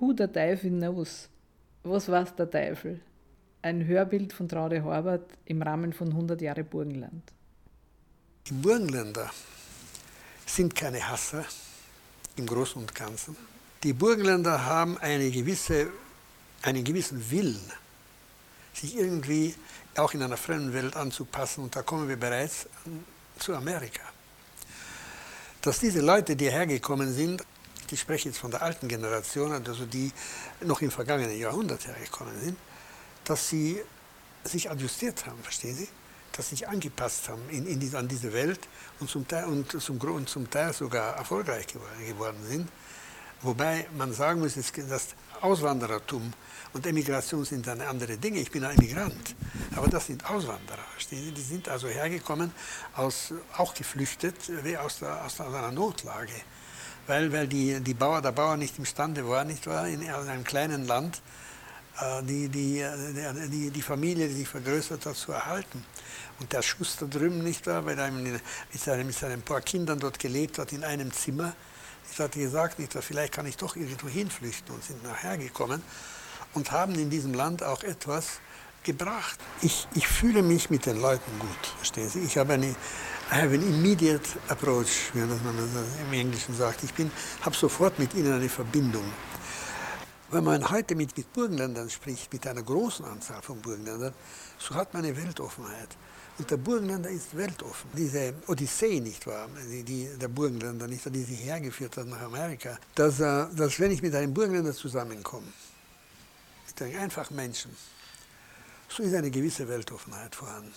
Who the Teufel knows? Was weiß der Teufel? Ein Hörbild von Traude Horvath im Rahmen von 100 Jahre Burgenland. Die Burgenländer sind keine Hasser im Großen und Ganzen. Die Burgenländer haben eine gewisse, einen gewissen Willen, sich irgendwie auch in einer fremden Welt anzupassen. Und da kommen wir bereits zu Amerika. Dass diese Leute, die hergekommen sind, ich spreche jetzt von der alten Generation, also die noch im vergangenen Jahrhundert hergekommen sind, dass sie sich adjustiert haben, verstehen Sie? Dass sie sich angepasst haben in, in an diese Welt und zum, Teil, und, zum, und zum Teil sogar erfolgreich geworden sind. Wobei man sagen muss, dass Auswanderertum und Emigration sind dann andere Dinge. Ich bin ein Emigrant, aber das sind Auswanderer, verstehen Sie? Die sind also hergekommen, aus, auch geflüchtet, aus, der, aus einer Notlage. Weil, weil die, die Bauer, der Bauer nicht imstande war, nicht wahr, in einem kleinen Land äh, die, die, die, die Familie, die sich vergrößert hat, zu erhalten. Und der Schuster drüben, nicht wahr, weil er mit, seinen, mit seinen paar Kindern dort gelebt hat, in einem Zimmer, ich hatte gesagt, nicht, vielleicht kann ich doch irgendwo hinflüchten und sind nachher gekommen und haben in diesem Land auch etwas gebracht. Ich, ich fühle mich mit den Leuten gut, verstehen Sie? Ich habe eine, I have an immediate approach, wie man im Englischen sagt. Ich habe sofort mit ihnen eine Verbindung. Wenn man heute mit, mit Burgenländern spricht, mit einer großen Anzahl von Burgenländern, so hat man eine Weltoffenheit. Und der Burgenländer ist weltoffen. Diese Odyssee, nicht wahr, die, die, der Burgenländer, nicht wahr, die sich hergeführt hat nach Amerika, dass, äh, dass wenn ich mit einem Burgenländer zusammenkomme, mit einem einfachen Menschen, so ist eine gewisse Weltoffenheit vorhanden.